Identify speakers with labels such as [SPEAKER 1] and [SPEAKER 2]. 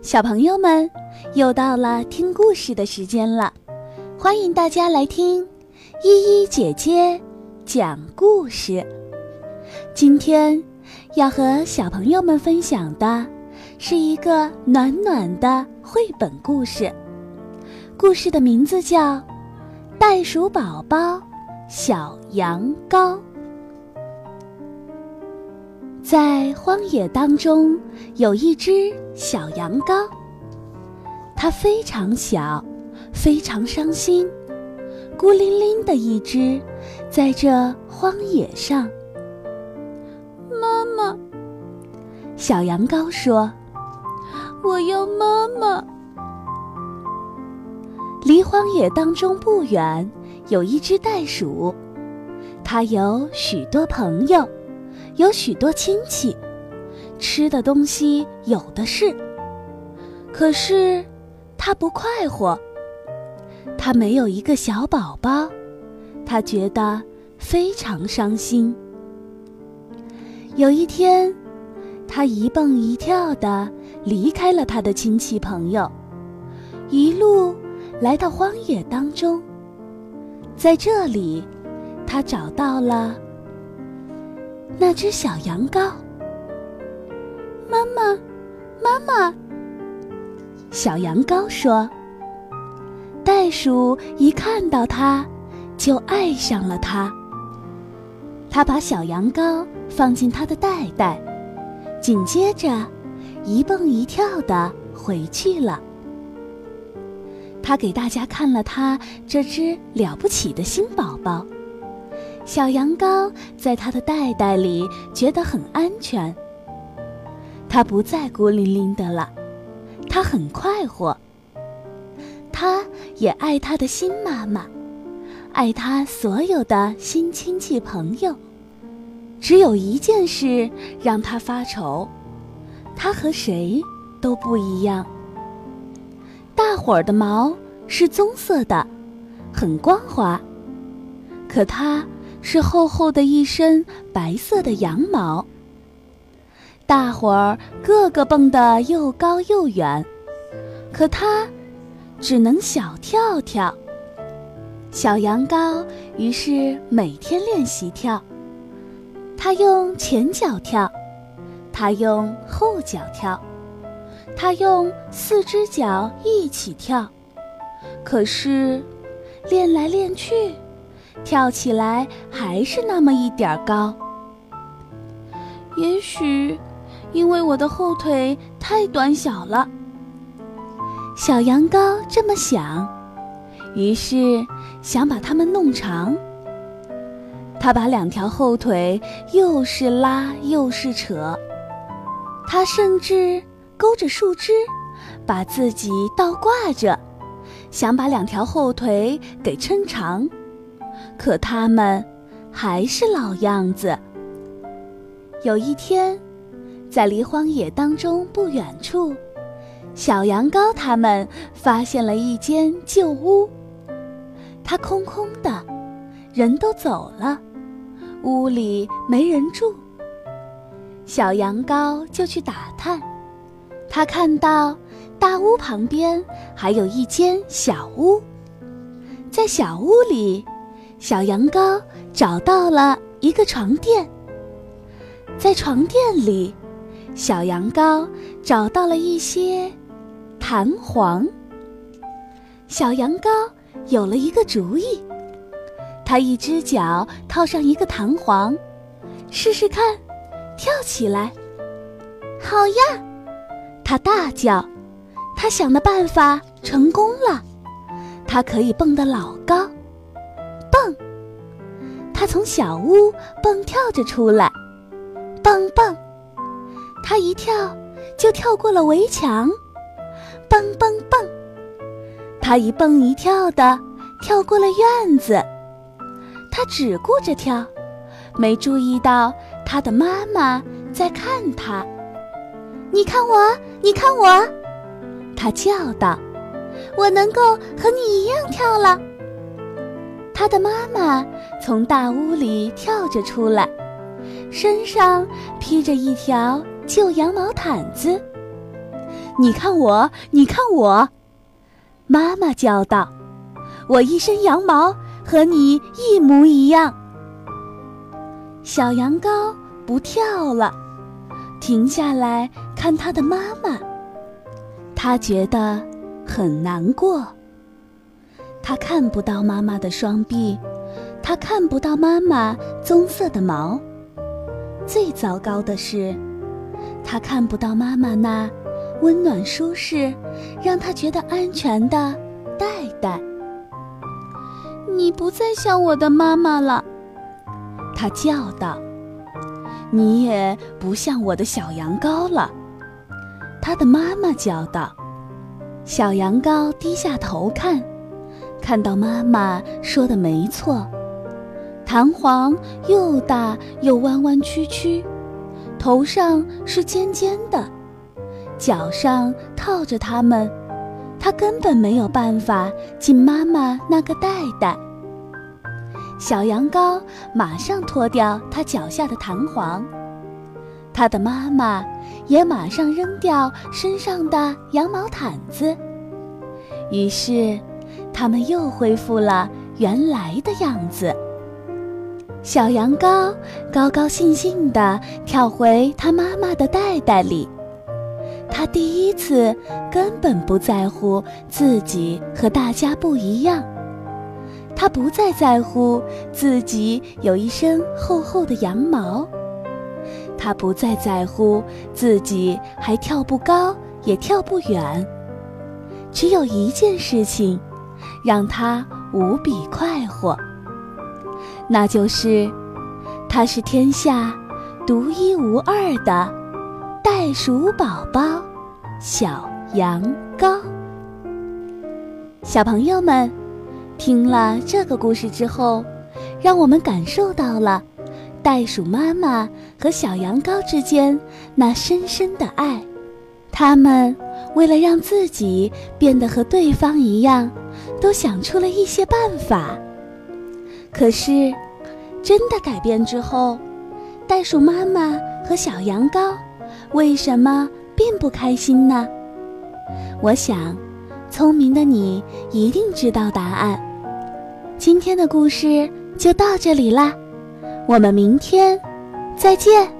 [SPEAKER 1] 小朋友们，又到了听故事的时间了，欢迎大家来听依依姐姐讲故事。今天要和小朋友们分享的是一个暖暖的绘本故事，故事的名字叫《袋鼠宝宝小羊羔》。在荒野当中，有一只小羊羔。它非常小，非常伤心，孤零零的一只，在这荒野上。妈妈，小羊羔说：“我要妈妈。”离荒野当中不远，有一只袋鼠，它有许多朋友。有许多亲戚，吃的东西有的是。可是，他不快活。他没有一个小宝宝，他觉得非常伤心。有一天，他一蹦一跳的离开了他的亲戚朋友，一路来到荒野当中。在这里，他找到了。那只小羊羔，妈妈，妈妈。小羊羔说：“袋鼠一看到它，就爱上了它。它把小羊羔放进它的袋袋，紧接着，一蹦一跳的回去了。他给大家看了他这只了不起的新宝宝。”小羊羔在它的袋袋里觉得很安全，它不再孤零零的了，它很快活。它也爱它的新妈妈，爱它所有的新亲戚朋友。只有一件事让它发愁，它和谁都不一样。大伙儿的毛是棕色的，很光滑，可它。是厚厚的一身白色的羊毛。大伙儿个个蹦得又高又远，可它只能小跳跳。小羊羔于是每天练习跳，它用前脚跳，它用后脚跳，它用四只脚一起跳。可是，练来练去。跳起来还是那么一点儿高。也许，因为我的后腿太短小了。小羊羔这么想，于是想把它们弄长。他把两条后腿又是拉又是扯，他甚至勾着树枝，把自己倒挂着，想把两条后腿给撑长。可他们还是老样子。有一天，在离荒野当中不远处，小羊羔他们发现了一间旧屋。它空空的，人都走了，屋里没人住。小羊羔就去打探，他看到大屋旁边还有一间小屋，在小屋里。小羊羔找到了一个床垫，在床垫里，小羊羔找到了一些弹簧。小羊羔有了一个主意，它一只脚套上一个弹簧，试试看，跳起来。好呀！它大叫，它想的办法成功了，它可以蹦得老高。他从小屋蹦跳着出来，蹦蹦，他一跳就跳过了围墙，蹦蹦蹦，他一蹦一跳的跳过了院子，他只顾着跳，没注意到他的妈妈在看他。你看我，你看我，他叫道：“我能够和你一样跳了。”他的妈妈从大屋里跳着出来，身上披着一条旧羊毛毯子。你看我，你看我！”妈妈叫道：“我一身羊毛和你一模一样。”小羊羔不跳了，停下来看他的妈妈。他觉得很难过。他看不到妈妈的双臂，他看不到妈妈棕色的毛。最糟糕的是，他看不到妈妈那温暖舒适、让他觉得安全的袋袋。你不再像我的妈妈了，他叫道。你也不像我的小羊羔了，他的妈妈叫道。小羊羔低下头看，看到妈妈说的没错。弹簧又大又弯弯曲曲，头上是尖尖的，脚上套着它们，它根本没有办法进妈妈那个袋袋。小羊羔马上脱掉它脚下的弹簧，它的妈妈也马上扔掉身上的羊毛毯子，于是，它们又恢复了原来的样子。小羊羔高高兴兴地跳回它妈妈的袋袋里。它第一次根本不在乎自己和大家不一样，它不再在乎自己有一身厚厚的羊毛，它不再在乎自己还跳不高也跳不远。只有一件事情，让他无比快活。那就是，它是天下独一无二的袋鼠宝宝小羊羔。小朋友们，听了这个故事之后，让我们感受到了袋鼠妈妈和小羊羔之间那深深的爱。他们为了让自己变得和对方一样，都想出了一些办法。可是，真的改变之后，袋鼠妈妈和小羊羔为什么并不开心呢？我想，聪明的你一定知道答案。今天的故事就到这里啦，我们明天再见。